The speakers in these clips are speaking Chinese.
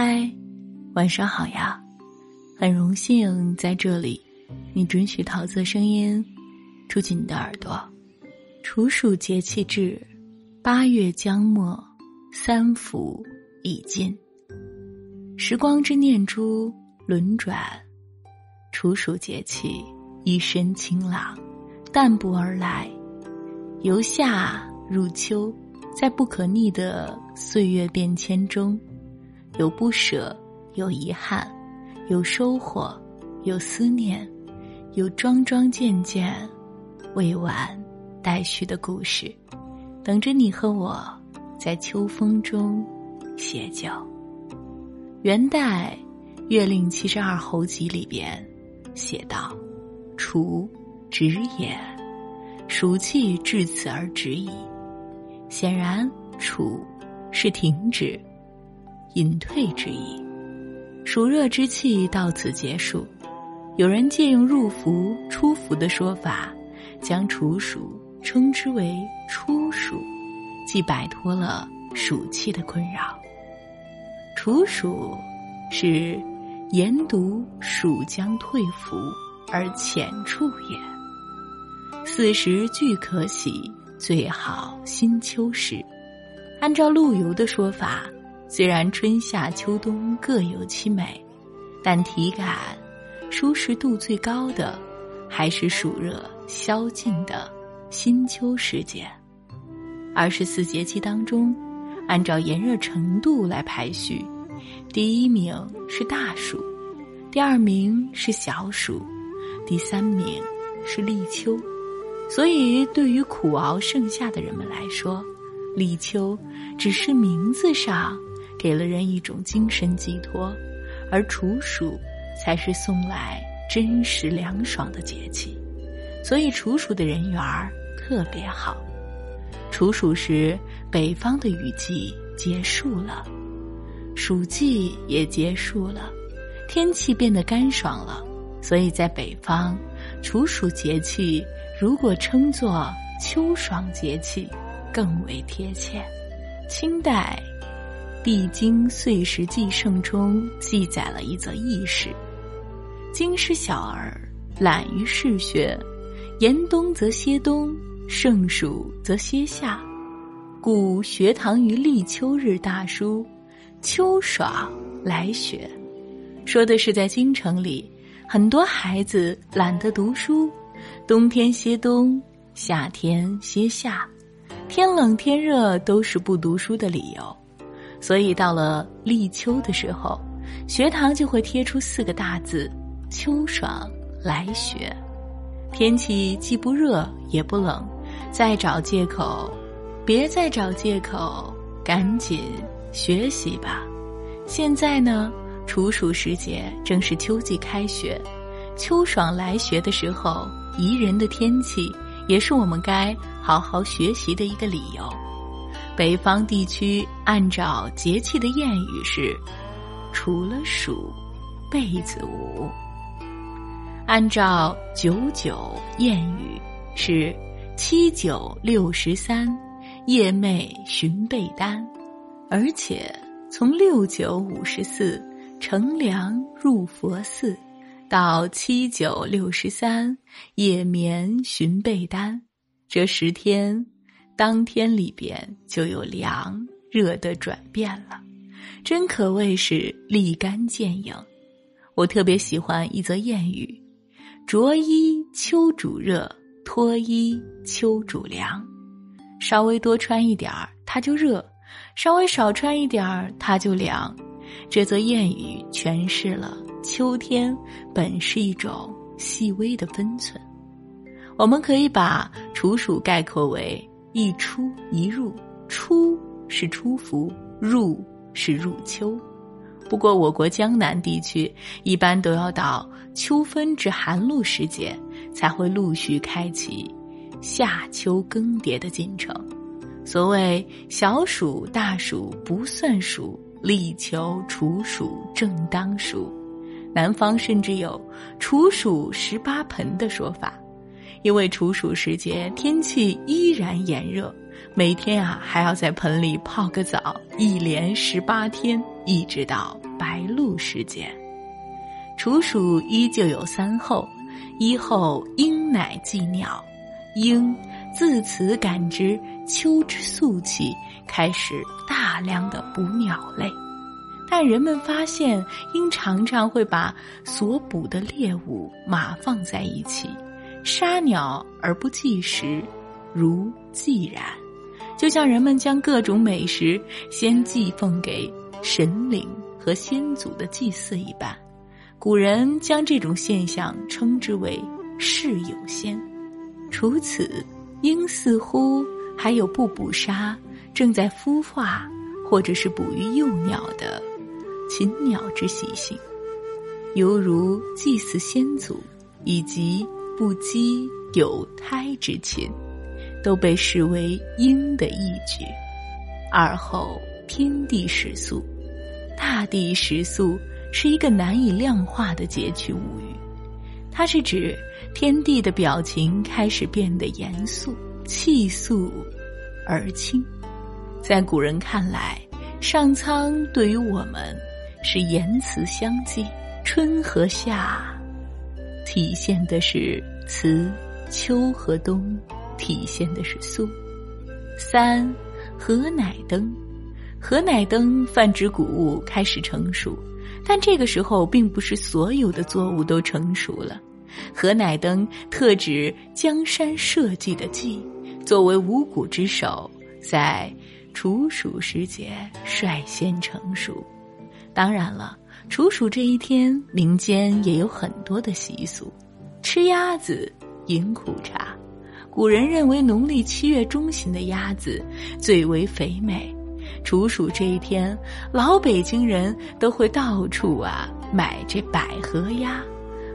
嗨，晚上好呀！很荣幸在这里，你准许桃色声音住进你的耳朵。处暑节气至，八月将末，三伏已尽。时光之念珠轮转，处暑节气一身清朗，淡泊而来，由夏入秋，在不可逆的岁月变迁中。有不舍，有遗憾，有收获，有思念，有桩桩件件未完待续的故事，等着你和我在秋风中写就。元代《月令七十二候集》里边写道：“除止也，暑气至此而止矣。”显然，处是停止。隐退之意，暑热之气到此结束。有人借用入伏、出伏的说法，将处暑称之为初暑，既摆脱了暑气的困扰。处暑是言读暑将退伏而浅处也。四时俱可喜，最好新秋时。按照陆游的说法。虽然春夏秋冬各有其美，但体感舒适度最高的还是暑热消尽的新秋时节。二十四节气当中，按照炎热程度来排序，第一名是大暑，第二名是小暑，第三名是立秋。所以，对于苦熬盛夏的人们来说，立秋只是名字上。给了人一种精神寄托，而处暑才是送来真实凉爽的节气，所以处暑的人缘儿特别好。处暑时，北方的雨季结束了，暑季也结束了，天气变得干爽了，所以在北方，处暑节气如果称作秋爽节气，更为贴切。清代。《帝京岁时记胜》中记载了一则轶事：京师小儿懒于嗜学，严冬则歇冬，盛暑则歇夏，故学堂于立秋日大书“秋爽来学”，说的是在京城里，很多孩子懒得读书，冬天歇冬，夏天歇夏，天冷天热都是不读书的理由。所以到了立秋的时候，学堂就会贴出四个大字：“秋爽来学”。天气既不热也不冷，再找借口，别再找借口，赶紧学习吧。现在呢，处暑时节正是秋季开学，秋爽来学的时候，宜人的天气也是我们该好好学习的一个理由。北方地区按照节气的谚语是：“除了暑，被子捂。”按照九九谚语是：“七九六十三，夜寐寻被单。”而且从六九五十四，乘凉入佛寺，到七九六十三，夜眠寻被单，这十天。当天里边就有凉热的转变了，真可谓是立竿见影。我特别喜欢一则谚语：“着衣秋主热，脱衣秋主凉。”稍微多穿一点儿它就热，稍微少穿一点儿它就凉。这则谚语诠释了秋天本是一种细微的分寸。我们可以把处暑概括为。一出一入，出是出伏，入是入秋。不过，我国江南地区一般都要到秋分至寒露时节，才会陆续开启夏秋更迭的进程。所谓小暑、大暑不算暑，立秋、处暑正当暑。南方甚至有“处暑十八盆”的说法。因为处暑时节天气依然炎热，每天啊还要在盆里泡个澡，一连十八天一直到白露时节。处暑依旧有三候，一候鹰乃祭鸟，鹰自此感知秋之肃气，开始大量的捕鸟类。但人们发现，鹰常常会把所捕的猎物码放在一起，杀鸟而不计时，如祭然，就像人们将各种美食先祭奉给神灵和先祖的祭祀一般。古人将这种现象称之为“事有先”。除此，鹰似乎还有不捕杀正在孵化或者是哺育幼鸟的。禽鸟之习性，犹如祭祀先祖以及不羁有胎之禽，都被视为阴的义举。而后天地始肃，大地始肃是一个难以量化的节气物语，它是指天地的表情开始变得严肃、气肃而清。在古人看来，上苍对于我们。是言辞相继，春和夏体现的是慈，秋和冬体现的是肃。三，禾乃登，禾乃登泛指谷物开始成熟，但这个时候并不是所有的作物都成熟了。禾乃登特指江山社稷的稷，作为五谷之首，在处暑时节率先成熟。当然了，处暑这一天，民间也有很多的习俗，吃鸭子，饮苦茶。古人认为农历七月中旬的鸭子最为肥美，处暑这一天，老北京人都会到处啊买这百合鸭，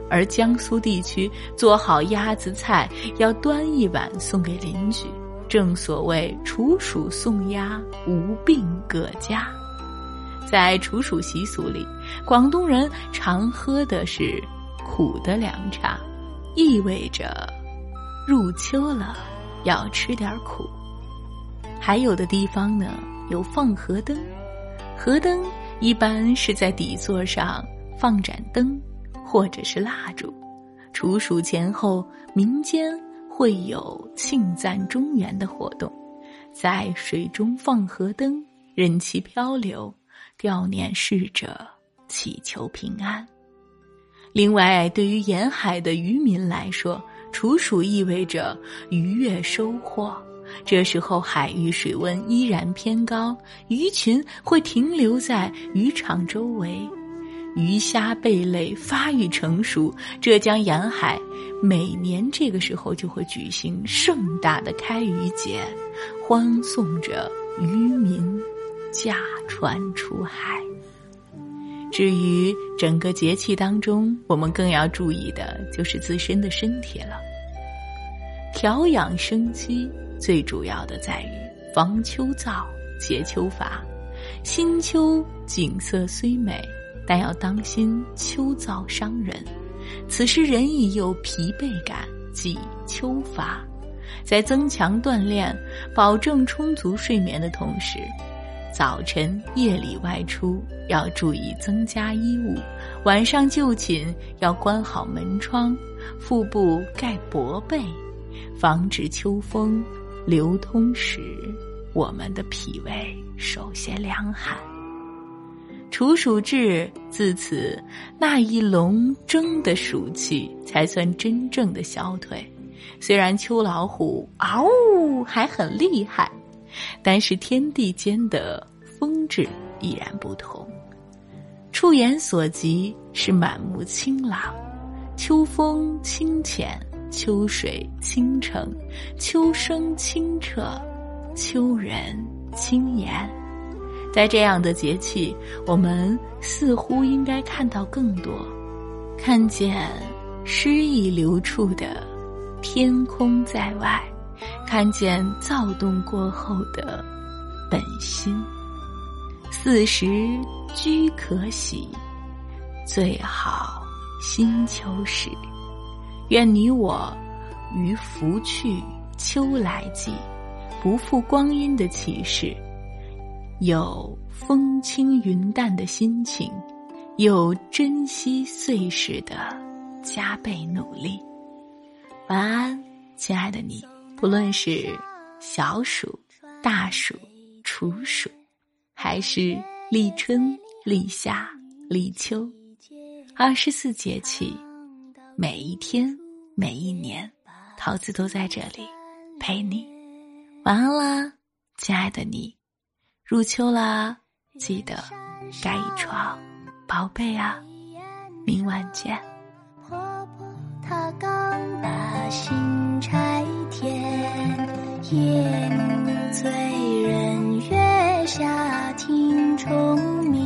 而江苏地区做好鸭子菜要端一碗送给邻居，正所谓处暑送鸭，无病各家。在处暑习俗里，广东人常喝的是苦的凉茶，意味着入秋了要吃点苦。还有的地方呢，有放河灯，河灯一般是在底座上放盏灯或者是蜡烛。处暑前后，民间会有庆赞中原的活动，在水中放河灯，任其漂流。悼念逝者，祈求平安。另外，对于沿海的渔民来说，处暑意味着渔月收获。这时候，海域水温依然偏高，鱼群会停留在渔场周围，鱼虾贝类发育成熟。浙江沿海每年这个时候就会举行盛大的开渔节，欢送着渔民。驾船出海。至于整个节气当中，我们更要注意的就是自身的身体了。调养生机最主要的在于防秋燥、解秋乏。新秋景色虽美，但要当心秋燥伤人。此时人已有疲惫感，即秋乏。在增强锻炼、保证充足睡眠的同时。早晨、夜里外出要注意增加衣物，晚上就寝要关好门窗，腹部盖薄被，防止秋风流通时我们的脾胃受些凉寒。处暑至，自此那一笼蒸的暑气才算真正的消退。虽然秋老虎嗷呜还很厉害。但是天地间的风致依然不同，触眼所及是满目清朗，秋风清浅，秋水清澄，秋声清澈，秋人清言。在这样的节气，我们似乎应该看到更多，看见诗意流处的天空在外。看见躁动过后的本心，四时居可喜，最好新秋时。愿你我于福去秋来季，不负光阴的启示，有风轻云淡的心情，有珍惜岁时的加倍努力。晚安，亲爱的你。不论是小暑、大暑、处暑，还是立春、立夏、立秋，二十四节气，每一天、每一年，桃子都在这里陪你。晚安啦，亲爱的你。入秋啦，记得盖一床，宝贝啊，明晚见。婆婆他刚把新柴添，夜醉人月下听虫鸣，